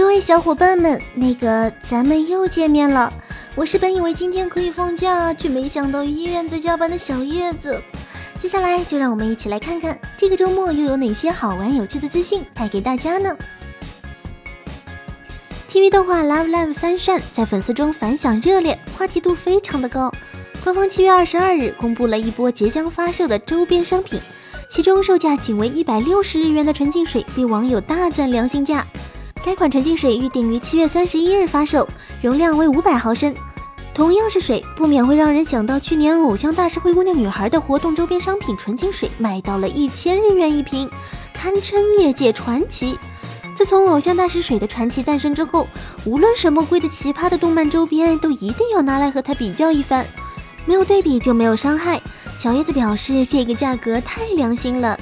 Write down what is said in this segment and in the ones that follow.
各位小伙伴们，那个咱们又见面了。我是本以为今天可以放假，却没想到依然在加班的小叶子。接下来就让我们一起来看看这个周末又有哪些好玩有趣的资讯带给大家呢？TV 动画《Love Live 三善》在粉丝中反响热烈，话题度非常的高。官方七月二十二日公布了一波即将发售的周边商品，其中售价仅为一百六十日元的纯净水被网友大赞良心价。该款纯净水预定于七月三十一日发售，容量为五百毫升。同样是水，不免会让人想到去年偶像大师灰姑娘女孩的活动周边商品纯净水卖到了一千日元一瓶，堪称业界传奇。自从偶像大师水的传奇诞生之后，无论什么贵的奇葩的动漫周边，都一定要拿来和它比较一番。没有对比就没有伤害。小叶子表示，这个价格太良心了。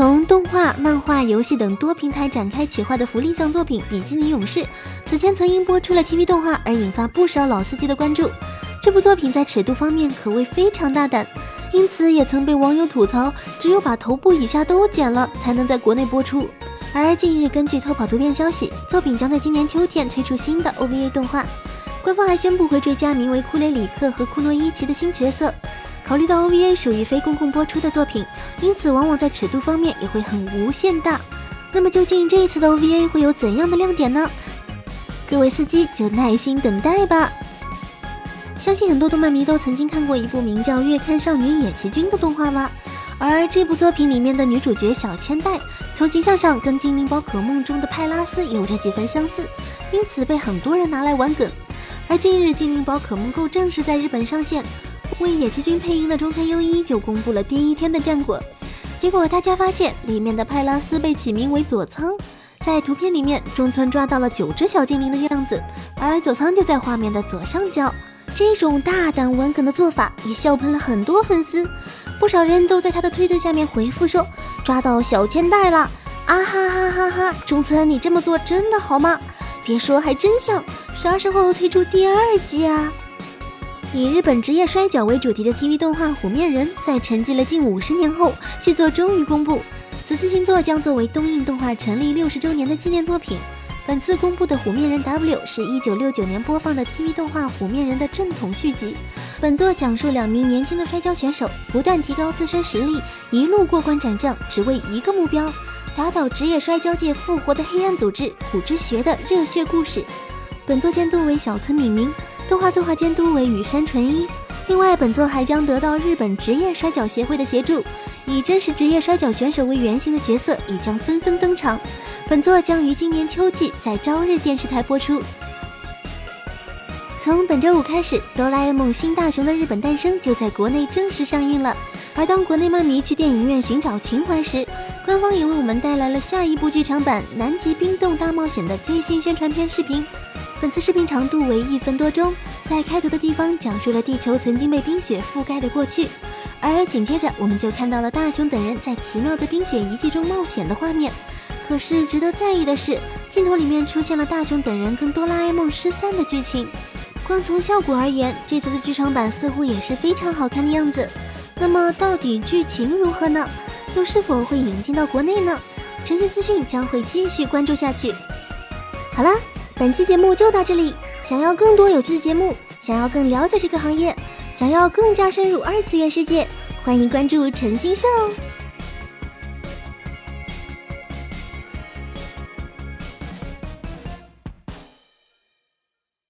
从动画、漫画、游戏等多平台展开企划的福利向作品《比基尼勇士》，此前曾因播出了 TV 动画而引发不少老司机的关注。这部作品在尺度方面可谓非常大胆，因此也曾被网友吐槽，只有把头部以下都剪了才能在国内播出。而近日，根据偷跑图片消息，作品将在今年秋天推出新的 OVA 动画，官方还宣布会追加名为库雷里克和库诺伊奇的新角色。考虑到 OVA 属于非公共播出的作品，因此往往在尺度方面也会很无限大。那么究竟这一次的 OVA 会有怎样的亮点呢？各位司机就耐心等待吧。相信很多动漫迷都曾经看过一部名叫《月刊少女野崎君》的动画吧？而这部作品里面的女主角小千代，从形象上跟精灵宝可梦中的派拉斯有着几分相似，因此被很多人拿来玩梗。而近日精灵宝可梦 GO 正式在日本上线。为野崎君配音的中村优一就公布了第一天的战果，结果大家发现里面的派拉斯被起名为佐仓，在图片里面中村抓到了九只小精灵的样子，而佐仓就在画面的左上角。这种大胆玩梗的做法也笑喷了很多粉丝，不少人都在他的推特下面回复说抓到小千代了，啊哈哈哈哈！中村你这么做真的好吗？别说还真像，啥时候推出第二季啊？以日本职业摔角为主题的 TV 动画《虎面人》在沉寂了近五十年后，续作终于公布。此次新作将作为东映动画成立六十周年的纪念作品。本次公布的《虎面人 W》是一九六九年播放的 TV 动画《虎面人》的正统续集。本作讲述两名年轻的摔跤选手不断提高自身实力，一路过关斩将，只为一个目标：打倒职业摔跤界复活的黑暗组织虎之穴的热血故事。本作监督为小村敏明。动画作画监督为羽山纯一。另外，本作还将得到日本职业摔角协会的协助，以真实职业摔角选手为原型的角色也将纷纷登场。本作将于今年秋季在朝日电视台播出。从本周五开始，《哆啦 A 梦：新大雄的日本诞生》就在国内正式上映了。而当国内漫迷去电影院寻找情怀时，官方也为我们带来了下一部剧场版《南极冰冻大冒险》的最新宣传片视频。本次视频长度为一分多钟，在开头的地方讲述了地球曾经被冰雪覆盖的过去，而紧接着我们就看到了大雄等人在奇妙的冰雪遗迹中冒险的画面。可是值得在意的是，镜头里面出现了大雄等人跟哆啦 A 梦失散的剧情。光从效果而言，这次的剧场版似乎也是非常好看的样子。那么到底剧情如何呢？又是否会引进到国内呢？诚信资讯将会继续关注下去。好啦。本期节目就到这里。想要更多有趣的节目，想要更了解这个行业，想要更加深入二次元世界，欢迎关注陈星社哦。